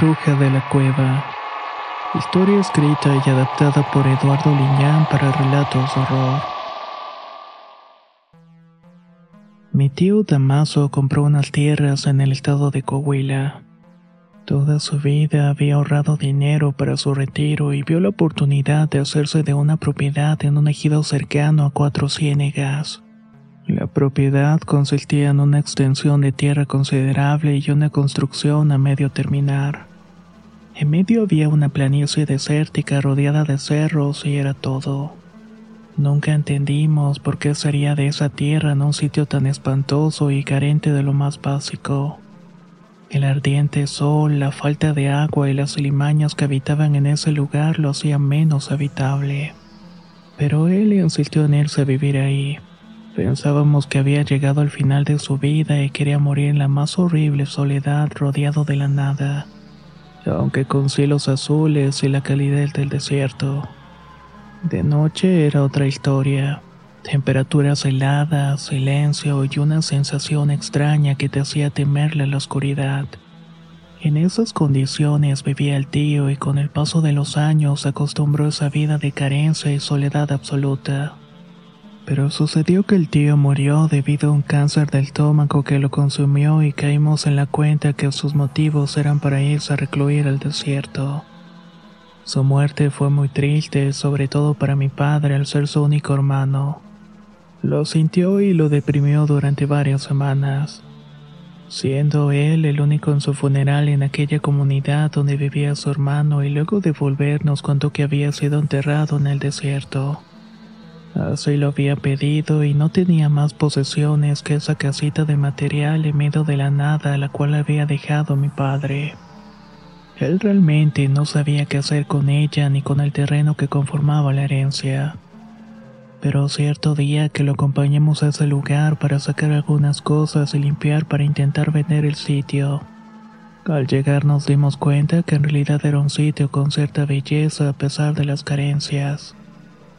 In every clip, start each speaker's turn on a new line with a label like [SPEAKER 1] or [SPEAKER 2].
[SPEAKER 1] bruja de la cueva. Historia escrita y adaptada por Eduardo Liñán para relatos de horror. Mi tío Damaso compró unas tierras en el estado de Coahuila. Toda su vida había ahorrado dinero para su retiro y vio la oportunidad de hacerse de una propiedad en un ejido cercano a Cuatro Ciénegas. La propiedad consistía en una extensión de tierra considerable y una construcción a medio terminar. En medio había una planicie desértica rodeada de cerros y era todo. Nunca entendimos por qué sería de esa tierra en un sitio tan espantoso y carente de lo más básico. El ardiente sol, la falta de agua y las limañas que habitaban en ese lugar lo hacían menos habitable. Pero él insistió en irse a vivir ahí. Pensábamos que había llegado al final de su vida y quería morir en la más horrible soledad rodeado de la nada, aunque con cielos azules y la calidez del desierto. De noche era otra historia. Temperaturas heladas, silencio y una sensación extraña que te hacía temerle la oscuridad. En esas condiciones vivía el tío y con el paso de los años acostumbró esa vida de carencia y soledad absoluta. Pero sucedió que el tío murió debido a un cáncer del estómago que lo consumió y caímos en la cuenta que sus motivos eran para irse a recluir al desierto. Su muerte fue muy triste, sobre todo para mi padre al ser su único hermano. Lo sintió y lo deprimió durante varias semanas, siendo él el único en su funeral en aquella comunidad donde vivía su hermano y luego de volver nos contó que había sido enterrado en el desierto. Así lo había pedido y no tenía más posesiones que esa casita de material en medio de la nada la cual había dejado mi padre. Él realmente no sabía qué hacer con ella ni con el terreno que conformaba la herencia. Pero cierto día que lo acompañamos a ese lugar para sacar algunas cosas y limpiar para intentar vender el sitio. Al llegar nos dimos cuenta que en realidad era un sitio con cierta belleza a pesar de las carencias.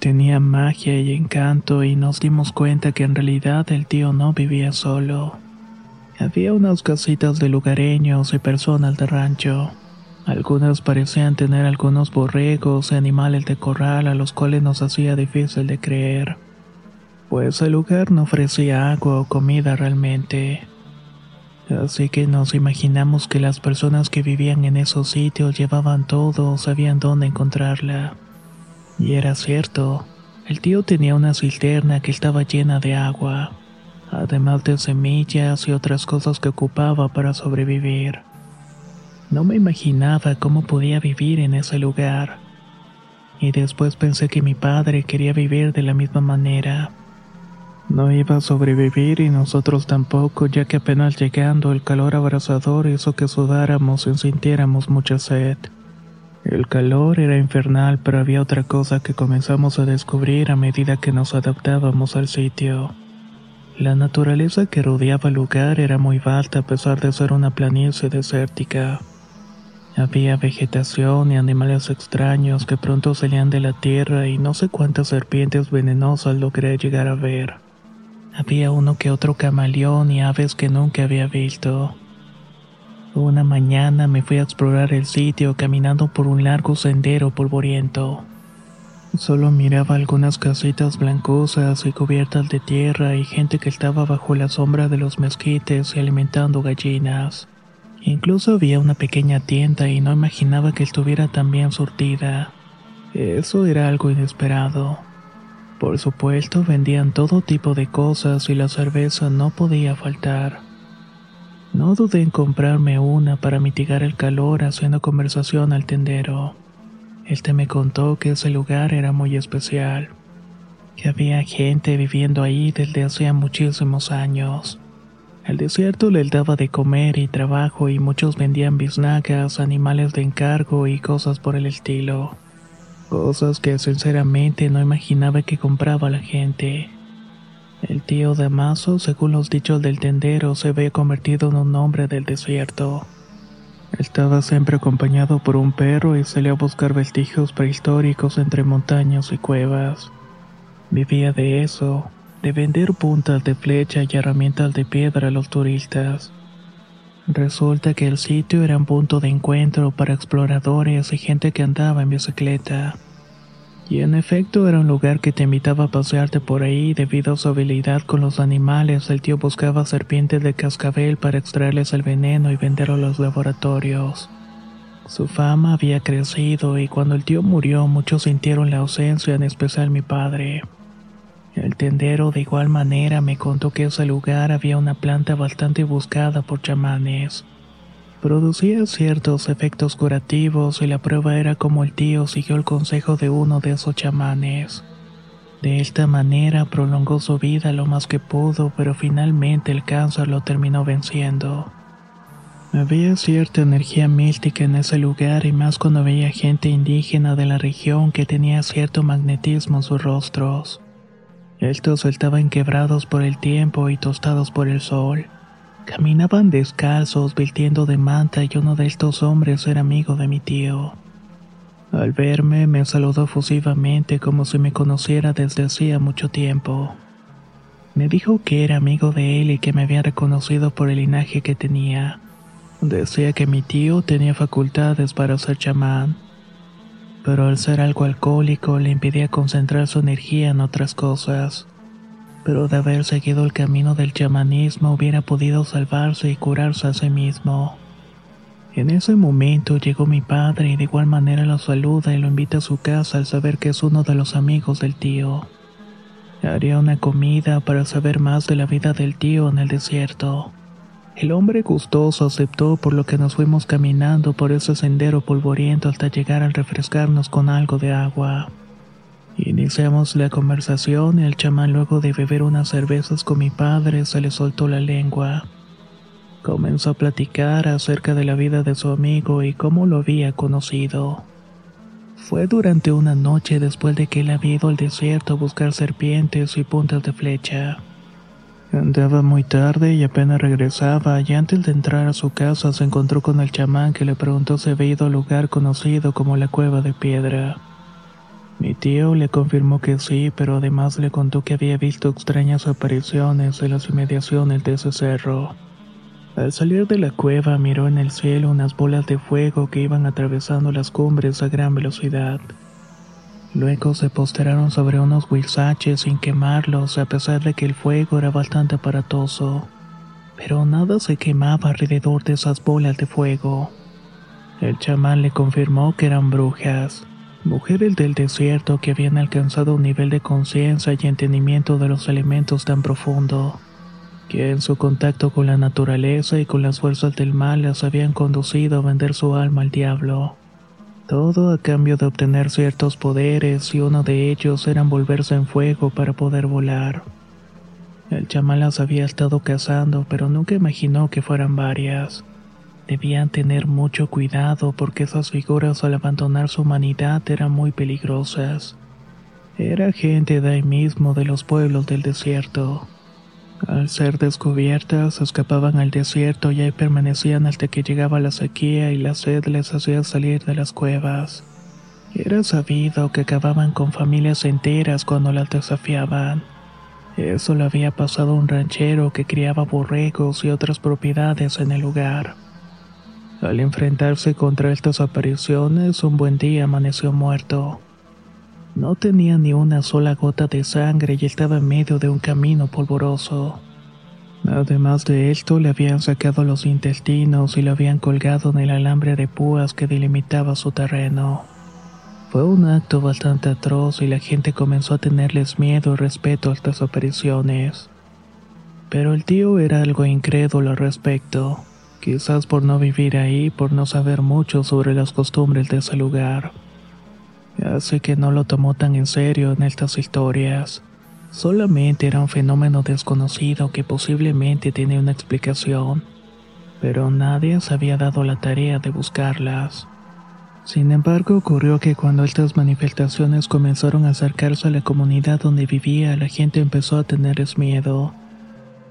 [SPEAKER 1] Tenía magia y encanto y nos dimos cuenta que en realidad el tío no vivía solo. Había unas casitas de lugareños y personas de rancho. Algunas parecían tener algunos borregos y animales de corral a los cuales nos hacía difícil de creer, pues el lugar no ofrecía agua o comida realmente. Así que nos imaginamos que las personas que vivían en esos sitios llevaban todo o sabían dónde encontrarla. Y era cierto, el tío tenía una cisterna que estaba llena de agua, además de semillas y otras cosas que ocupaba para sobrevivir. No me imaginaba cómo podía vivir en ese lugar. Y después pensé que mi padre quería vivir de la misma manera. No iba a sobrevivir y nosotros tampoco, ya que apenas llegando el calor abrasador hizo que sudáramos y sintiéramos mucha sed. El calor era infernal, pero había otra cosa que comenzamos a descubrir a medida que nos adaptábamos al sitio. La naturaleza que rodeaba el lugar era muy alta a pesar de ser una planicie desértica. Había vegetación y animales extraños que pronto salían de la tierra y no sé cuántas serpientes venenosas logré llegar a ver. Había uno que otro camaleón y aves que nunca había visto. Una mañana me fui a explorar el sitio caminando por un largo sendero polvoriento. Solo miraba algunas casitas blancosas y cubiertas de tierra y gente que estaba bajo la sombra de los mezquites y alimentando gallinas. Incluso había una pequeña tienda y no imaginaba que estuviera tan bien surtida. Eso era algo inesperado. Por supuesto, vendían todo tipo de cosas y la cerveza no podía faltar. No dudé en comprarme una para mitigar el calor haciendo conversación al tendero. Este me contó que ese lugar era muy especial, que había gente viviendo ahí desde hacía muchísimos años. El desierto les daba de comer y trabajo y muchos vendían biznagas, animales de encargo y cosas por el estilo. Cosas que sinceramente no imaginaba que compraba la gente. El tío Damaso, según los dichos del tendero, se había convertido en un hombre del desierto. Estaba siempre acompañado por un perro y salía a buscar vestigios prehistóricos entre montañas y cuevas. Vivía de eso, de vender puntas de flecha y herramientas de piedra a los turistas. Resulta que el sitio era un punto de encuentro para exploradores y gente que andaba en bicicleta. Y en efecto era un lugar que te invitaba a pasearte por ahí debido a su habilidad con los animales. El tío buscaba serpientes de cascabel para extraerles el veneno y venderlo a los laboratorios. Su fama había crecido y cuando el tío murió muchos sintieron la ausencia, en especial mi padre. El tendero de igual manera me contó que ese lugar había una planta bastante buscada por chamanes. Producía ciertos efectos curativos y la prueba era como el tío siguió el consejo de uno de esos chamanes. De esta manera prolongó su vida lo más que pudo, pero finalmente el cáncer lo terminó venciendo. Había cierta energía mística en ese lugar y más cuando veía gente indígena de la región que tenía cierto magnetismo en sus rostros. Estos estaban quebrados por el tiempo y tostados por el sol. Caminaban descalzos, vistiendo de manta, y uno de estos hombres era amigo de mi tío. Al verme, me saludó efusivamente como si me conociera desde hacía mucho tiempo. Me dijo que era amigo de él y que me había reconocido por el linaje que tenía. Decía que mi tío tenía facultades para ser chamán, pero al ser algo alcohólico le impedía concentrar su energía en otras cosas pero de haber seguido el camino del chamanismo hubiera podido salvarse y curarse a sí mismo. En ese momento llegó mi padre y de igual manera lo saluda y lo invita a su casa al saber que es uno de los amigos del tío. Haría una comida para saber más de la vida del tío en el desierto. El hombre gustoso aceptó por lo que nos fuimos caminando por ese sendero polvoriento hasta llegar al refrescarnos con algo de agua. Iniciamos la conversación y el chamán luego de beber unas cervezas con mi padre se le soltó la lengua. Comenzó a platicar acerca de la vida de su amigo y cómo lo había conocido. Fue durante una noche después de que él había ido al desierto a buscar serpientes y puntas de flecha. Andaba muy tarde y apenas regresaba y antes de entrar a su casa se encontró con el chamán que le preguntó si había ido al lugar conocido como la cueva de piedra. Mi tío le confirmó que sí, pero además le contó que había visto extrañas apariciones en las inmediaciones de ese cerro. Al salir de la cueva miró en el cielo unas bolas de fuego que iban atravesando las cumbres a gran velocidad. Luego se postraron sobre unos huizaches sin quemarlos a pesar de que el fuego era bastante aparatoso. Pero nada se quemaba alrededor de esas bolas de fuego. El chamán le confirmó que eran brujas mujeres del desierto que habían alcanzado un nivel de conciencia y entendimiento de los elementos tan profundo, que en su contacto con la naturaleza y con las fuerzas del mal las habían conducido a vender su alma al diablo. Todo a cambio de obtener ciertos poderes y uno de ellos era envolverse en fuego para poder volar. El chamán las había estado cazando, pero nunca imaginó que fueran varias. Debían tener mucho cuidado porque esas figuras al abandonar su humanidad eran muy peligrosas. Era gente de ahí mismo de los pueblos del desierto. Al ser descubiertas, escapaban al desierto y ahí permanecían hasta que llegaba la sequía y la sed les hacía salir de las cuevas. Era sabido que acababan con familias enteras cuando las desafiaban. Eso le había pasado a un ranchero que criaba borregos y otras propiedades en el lugar. Al enfrentarse contra estas apariciones, un buen día amaneció muerto. No tenía ni una sola gota de sangre y estaba en medio de un camino polvoroso. Además de esto, le habían sacado los intestinos y lo habían colgado en el alambre de púas que delimitaba su terreno. Fue un acto bastante atroz y la gente comenzó a tenerles miedo y respeto a estas apariciones. Pero el tío era algo incrédulo al respecto, quizás por no vivir ahí, por no saber mucho sobre las costumbres de ese lugar. Así que no lo tomó tan en serio en estas historias. Solamente era un fenómeno desconocido que posiblemente tenía una explicación, pero nadie se había dado la tarea de buscarlas. Sin embargo, ocurrió que cuando estas manifestaciones comenzaron a acercarse a la comunidad donde vivía, la gente empezó a tenerles miedo.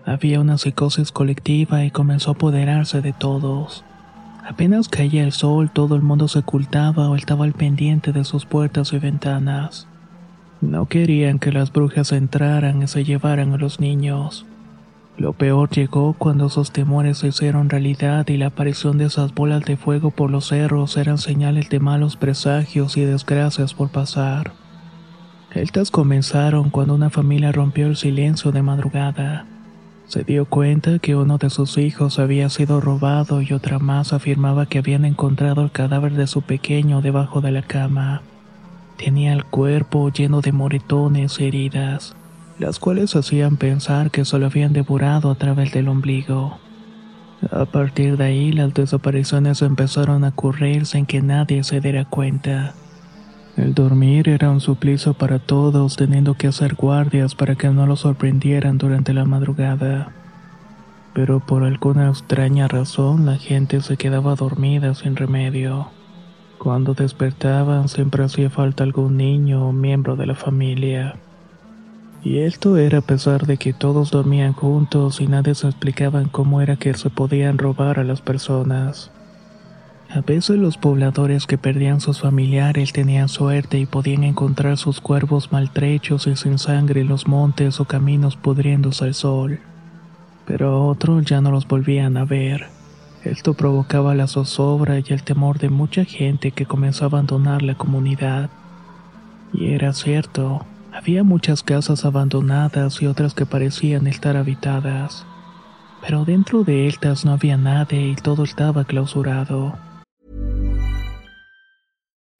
[SPEAKER 1] Había una psicosis colectiva y comenzó a apoderarse de todos. Apenas caía el sol, todo el mundo se ocultaba o estaba al pendiente de sus puertas y ventanas. No querían que las brujas entraran y se llevaran a los niños. Lo peor llegó cuando esos temores se hicieron realidad y la aparición de esas bolas de fuego por los cerros eran señales de malos presagios y desgracias por pasar. Estas comenzaron cuando una familia rompió el silencio de madrugada. Se dio cuenta que uno de sus hijos había sido robado y otra más afirmaba que habían encontrado el cadáver de su pequeño debajo de la cama. Tenía el cuerpo lleno de moretones y heridas, las cuales hacían pensar que se lo habían devorado a través del ombligo. A partir de ahí las desapariciones empezaron a ocurrir sin que nadie se diera cuenta. El dormir era un suplicio para todos, teniendo que hacer guardias para que no los sorprendieran durante la madrugada. Pero por alguna extraña razón la gente se quedaba dormida sin remedio. Cuando despertaban siempre hacía falta algún niño o miembro de la familia. Y esto era a pesar de que todos dormían juntos y nadie se explicaban cómo era que se podían robar a las personas. A veces los pobladores que perdían sus familiares tenían suerte y podían encontrar sus cuervos maltrechos y sin sangre en los montes o caminos pudriéndose al sol. Pero otros ya no los volvían a ver. Esto provocaba la zozobra y el temor de mucha gente que comenzó a abandonar la comunidad. Y era cierto, había muchas casas abandonadas y otras que parecían estar habitadas. Pero dentro de estas no había nadie y todo estaba clausurado.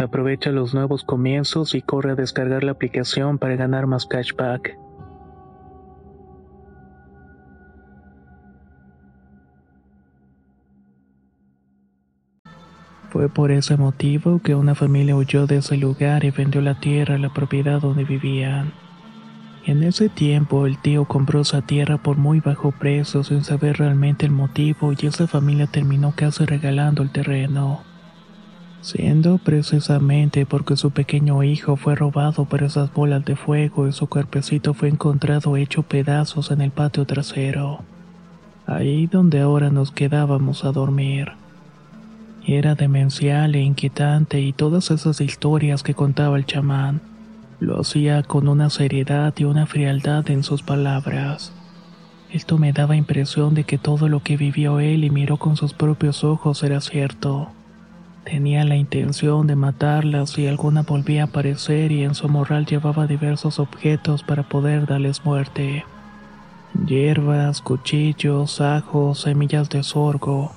[SPEAKER 1] Aprovecha los nuevos comienzos y corre a descargar la aplicación para ganar más cashback. Fue por ese motivo que una familia huyó de ese lugar y vendió la tierra a la propiedad donde vivían. En ese tiempo el tío compró esa tierra por muy bajo precio sin saber realmente el motivo y esa familia terminó casi regalando el terreno. Siendo precisamente porque su pequeño hijo fue robado por esas bolas de fuego y su cuerpecito fue encontrado hecho pedazos en el patio trasero. Ahí donde ahora nos quedábamos a dormir. Era demencial e inquietante y todas esas historias que contaba el chamán lo hacía con una seriedad y una frialdad en sus palabras. Esto me daba impresión de que todo lo que vivió él y miró con sus propios ojos era cierto. Tenía la intención de matarlas si alguna volvía a aparecer y en su morral llevaba diversos objetos para poder darles muerte. Hierbas, cuchillos, ajos, semillas de sorgo,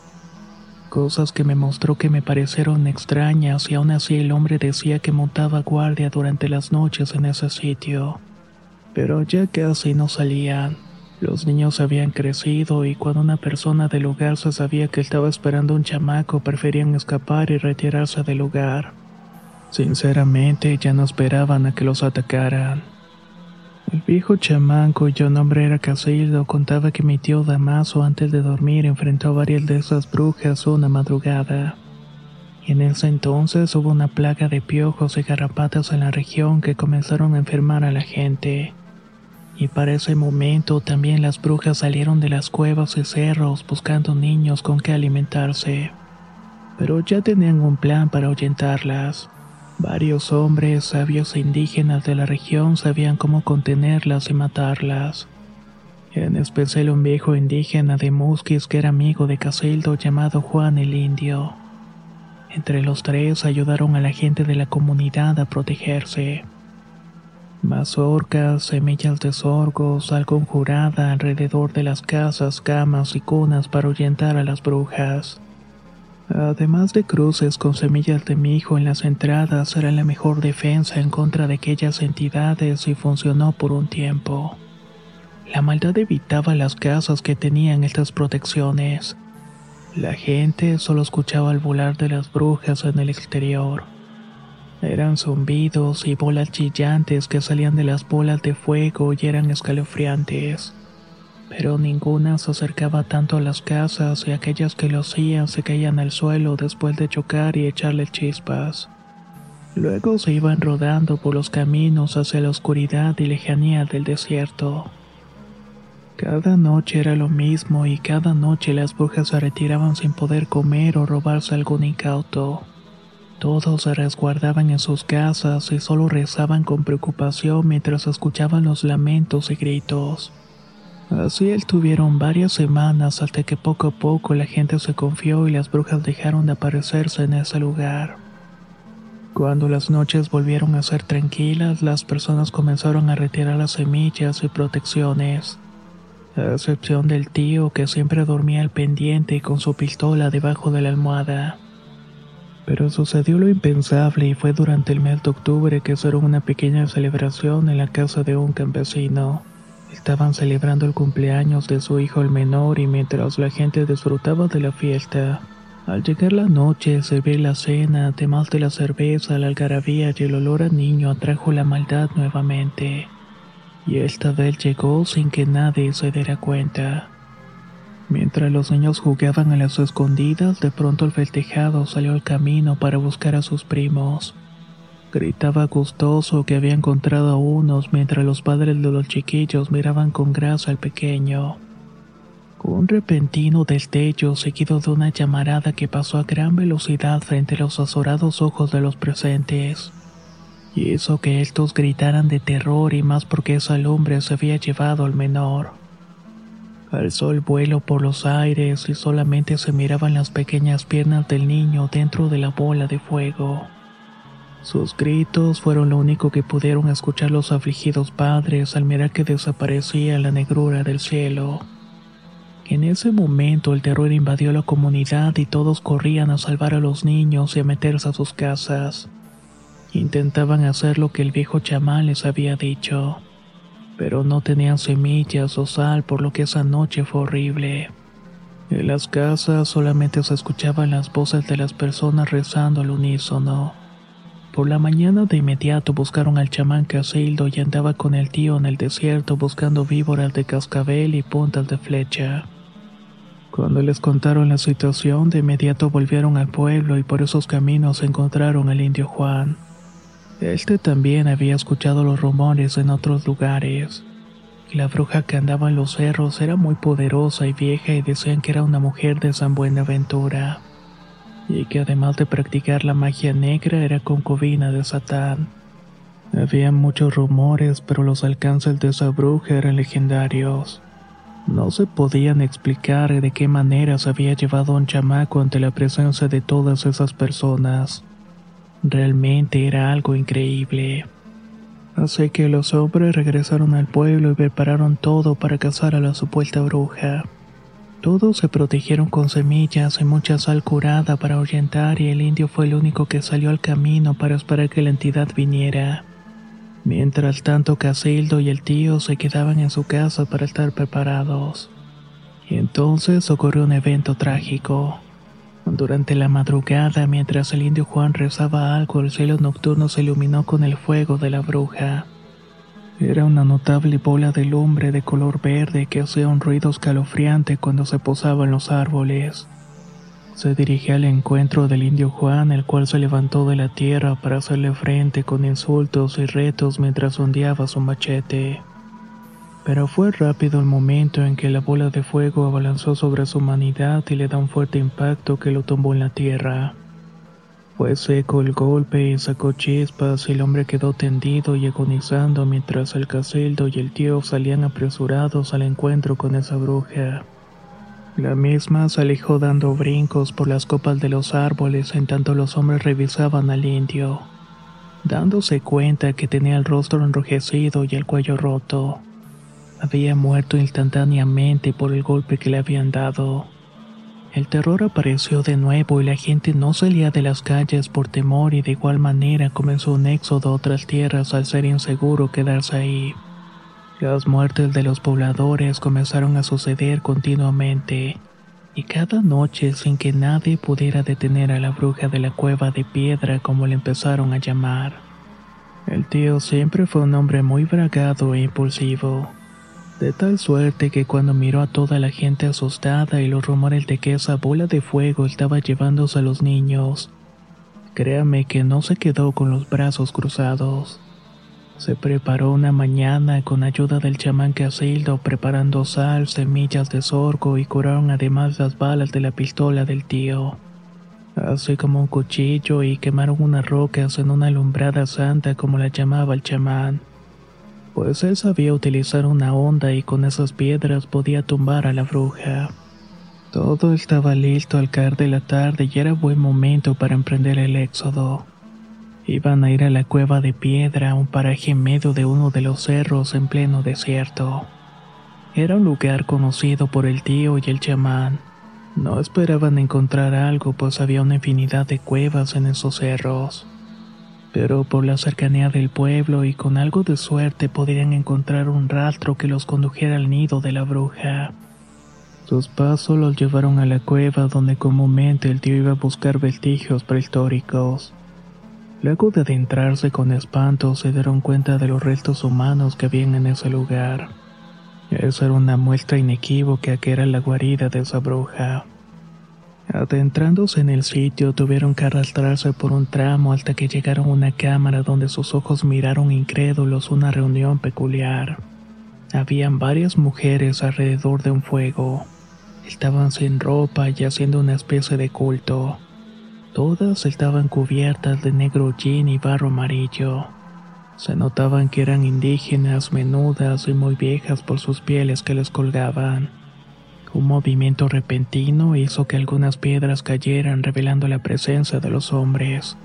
[SPEAKER 1] cosas que me mostró que me parecieron extrañas y aún así el hombre decía que montaba guardia durante las noches en ese sitio. Pero ya casi no salían. Los niños habían crecido y cuando una persona del lugar se sabía que estaba esperando un chamaco preferían escapar y retirarse del lugar. Sinceramente ya no esperaban a que los atacaran. El viejo chamán, cuyo nombre era Casildo, contaba que mi tío Damaso antes de dormir enfrentó a varias de esas brujas una madrugada. Y en ese entonces hubo una plaga de piojos y garrapatas en la región que comenzaron a enfermar a la gente. Y para ese momento también las brujas salieron de las cuevas y cerros buscando niños con que alimentarse. Pero ya tenían un plan para ahuyentarlas. Varios hombres sabios e indígenas de la región sabían cómo contenerlas y matarlas. En especial un viejo indígena de Musquis que era amigo de Casildo llamado Juan el Indio. Entre los tres ayudaron a la gente de la comunidad a protegerse. Mazorcas, semillas de sorgo, sal conjurada alrededor de las casas, camas y cunas para ahuyentar a las brujas. Además de cruces con semillas de mijo en las entradas, era la mejor defensa en contra de aquellas entidades y funcionó por un tiempo. La maldad evitaba las casas que tenían estas protecciones. La gente solo escuchaba el volar de las brujas en el exterior. Eran zumbidos y bolas chillantes que salían de las bolas de fuego y eran escalofriantes pero ninguna se acercaba tanto a las casas y aquellas que lo hacían se caían al suelo después de chocar y echarle chispas. Luego se iban rodando por los caminos hacia la oscuridad y lejanía del desierto. Cada noche era lo mismo y cada noche las brujas se retiraban sin poder comer o robarse algún incauto. Todos se resguardaban en sus casas y solo rezaban con preocupación mientras escuchaban los lamentos y gritos. Así estuvieron varias semanas hasta que poco a poco la gente se confió y las brujas dejaron de aparecerse en ese lugar. Cuando las noches volvieron a ser tranquilas, las personas comenzaron a retirar las semillas y protecciones, a excepción del tío que siempre dormía al pendiente con su pistola debajo de la almohada. Pero sucedió lo impensable y fue durante el mes de octubre que hicieron una pequeña celebración en la casa de un campesino. Estaban celebrando el cumpleaños de su hijo el menor y mientras la gente disfrutaba de la fiesta, al llegar la noche, servir la cena, además de la cerveza, la algarabía y el olor a niño atrajo la maldad nuevamente. Y esta vez llegó sin que nadie se diera cuenta. Mientras los niños jugaban a las escondidas, de pronto el festejado salió al camino para buscar a sus primos. Gritaba gustoso que había encontrado a unos mientras los padres de los chiquillos miraban con grasa al pequeño. Un repentino destello seguido de una llamarada que pasó a gran velocidad frente a los azorados ojos de los presentes. Y hizo que estos gritaran de terror y más porque esa lumbre se había llevado al menor. Alzó el vuelo por los aires y solamente se miraban las pequeñas piernas del niño dentro de la bola de fuego. Sus gritos fueron lo único que pudieron escuchar los afligidos padres al mirar que desaparecía la negrura del cielo. En ese momento el terror invadió la comunidad y todos corrían a salvar a los niños y a meterse a sus casas. Intentaban hacer lo que el viejo chamán les había dicho, pero no tenían semillas o sal por lo que esa noche fue horrible. En las casas solamente se escuchaban las voces de las personas rezando al unísono. Por la mañana de inmediato buscaron al chamán Casildo y andaba con el tío en el desierto buscando víboras de cascabel y puntas de flecha. Cuando les contaron la situación, de inmediato volvieron al pueblo y por esos caminos encontraron al indio Juan. Este también había escuchado los rumores en otros lugares. La bruja que andaba en los cerros era muy poderosa y vieja y decían que era una mujer de San Buenaventura. Y que además de practicar la magia negra era concubina de Satán. Había muchos rumores, pero los alcances de esa bruja eran legendarios. No se podían explicar de qué manera se había llevado a un chamaco ante la presencia de todas esas personas. Realmente era algo increíble. Así que los hombres regresaron al pueblo y prepararon todo para cazar a la supuesta bruja. Todos se protegieron con semillas y mucha sal curada para ahuyentar y el indio fue el único que salió al camino para esperar que la entidad viniera. Mientras tanto Casildo y el tío se quedaban en su casa para estar preparados. Y entonces ocurrió un evento trágico. Durante la madrugada, mientras el indio Juan rezaba algo, el cielo nocturno se iluminó con el fuego de la bruja. Era una notable bola de lumbre de color verde que hacía un ruido escalofriante cuando se posaba en los árboles. Se dirigía al encuentro del indio Juan, el cual se levantó de la tierra para hacerle frente con insultos y retos mientras ondeaba su machete. Pero fue rápido el momento en que la bola de fuego abalanzó sobre su humanidad y le da un fuerte impacto que lo tumbó en la tierra. Fue seco el golpe y sacó chispas y el hombre quedó tendido y agonizando mientras el casildo y el tío salían apresurados al encuentro con esa bruja. La misma se alejó dando brincos por las copas de los árboles en tanto los hombres revisaban al indio, dándose cuenta que tenía el rostro enrojecido y el cuello roto. Había muerto instantáneamente por el golpe que le habían dado. El terror apareció de nuevo y la gente no salía de las calles por temor y de igual manera comenzó un éxodo a otras tierras al ser inseguro quedarse ahí. Las muertes de los pobladores comenzaron a suceder continuamente, y cada noche sin que nadie pudiera detener a la bruja de la cueva de piedra como le empezaron a llamar. El tío siempre fue un hombre muy bragado e impulsivo, de tal suerte que cuando miró a toda la gente asustada y los rumores de que esa bola de fuego estaba llevándose a los niños, créame que no se quedó con los brazos cruzados. Se preparó una mañana con ayuda del chamán Casildo preparando sal, semillas de sorgo y curaron además las balas de la pistola del tío. Así como un cuchillo y quemaron unas rocas en una alumbrada santa como la llamaba el chamán. Pues él sabía utilizar una onda y con esas piedras podía tumbar a la bruja. Todo estaba listo al caer de la tarde y era buen momento para emprender el éxodo. Iban a ir a la cueva de piedra, un paraje en medio de uno de los cerros en pleno desierto. Era un lugar conocido por el tío y el chamán. No esperaban encontrar algo, pues había una infinidad de cuevas en esos cerros. Pero por la cercanía del pueblo y con algo de suerte podrían encontrar un rastro que los condujera al nido de la bruja. Sus pasos los llevaron a la cueva donde comúnmente el tío iba a buscar vestigios prehistóricos. Luego de adentrarse con espanto se dieron cuenta de los restos humanos que habían en ese lugar. Esa era una muestra inequívoca que era la guarida de esa bruja. Adentrándose en el sitio, tuvieron que arrastrarse por un tramo hasta que llegaron a una cámara donde sus ojos miraron incrédulos una reunión peculiar. Habían varias mujeres alrededor de un fuego. Estaban sin ropa y haciendo una especie de culto. Todas estaban cubiertas de negro jean y barro amarillo. Se notaban que eran indígenas, menudas y muy viejas por sus pieles que les colgaban. Un movimiento repentino hizo que algunas piedras cayeran revelando la presencia de los hombres,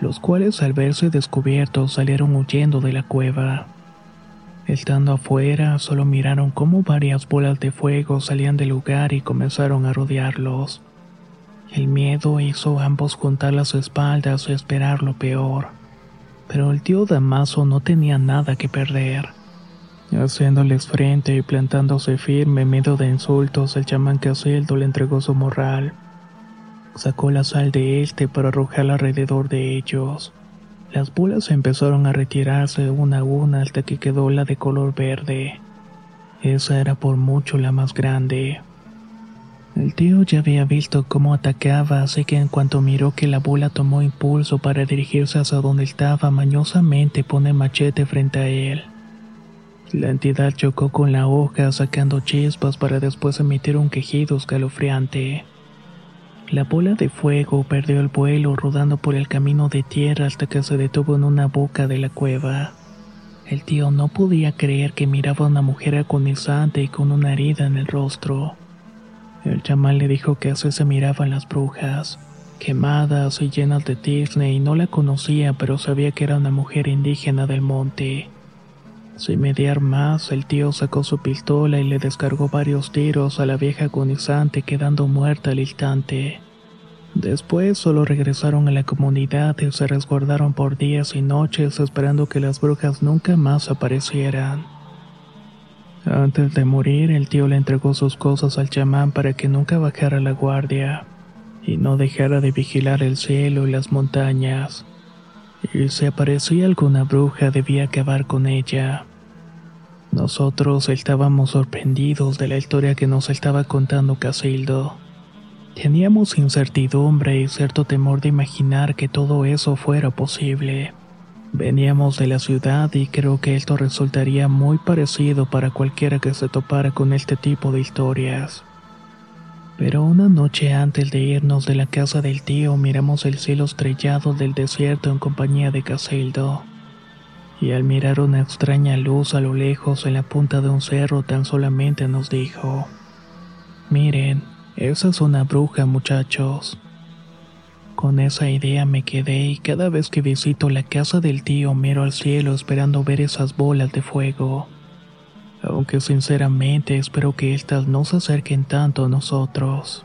[SPEAKER 1] los cuales al verse descubiertos salieron huyendo de la cueva. Estando afuera, solo miraron cómo varias bolas de fuego salían del lugar y comenzaron a rodearlos. El miedo hizo a ambos juntar las espaldas y esperar lo peor. Pero el tío Damaso no tenía nada que perder. Haciéndoles frente y plantándose firme medio de insultos, el chamán Casildo le entregó su morral. Sacó la sal de este para arrojarla alrededor de ellos. Las bolas empezaron a retirarse una a una hasta que quedó la de color verde. Esa era por mucho la más grande. El tío ya había visto cómo atacaba, así que en cuanto miró que la bola tomó impulso para dirigirse hacia donde estaba, mañosamente pone machete frente a él. La entidad chocó con la hoja sacando chispas para después emitir un quejido escalofriante. La bola de fuego perdió el vuelo rodando por el camino de tierra hasta que se detuvo en una boca de la cueva. El tío no podía creer que miraba a una mujer agonizante y con una herida en el rostro. El chamán le dijo que así se miraban las brujas, quemadas y llenas de tizne y no la conocía pero sabía que era una mujer indígena del monte. Sin mediar más, el tío sacó su pistola y le descargó varios tiros a la vieja agonizante quedando muerta al instante. Después solo regresaron a la comunidad y se resguardaron por días y noches esperando que las brujas nunca más aparecieran. Antes de morir, el tío le entregó sus cosas al chamán para que nunca bajara la guardia y no dejara de vigilar el cielo y las montañas. Y si aparecía alguna bruja debía acabar con ella. Nosotros estábamos sorprendidos de la historia que nos estaba contando Casildo. Teníamos incertidumbre y cierto temor de imaginar que todo eso fuera posible. Veníamos de la ciudad y creo que esto resultaría muy parecido para cualquiera que se topara con este tipo de historias. Pero una noche antes de irnos de la casa del tío miramos el cielo estrellado del desierto en compañía de Casildo y al mirar una extraña luz a lo lejos en la punta de un cerro tan solamente nos dijo, Miren, esa es una bruja muchachos. Con esa idea me quedé y cada vez que visito la casa del tío miro al cielo esperando ver esas bolas de fuego. Aunque sinceramente espero que éstas no se acerquen tanto a nosotros.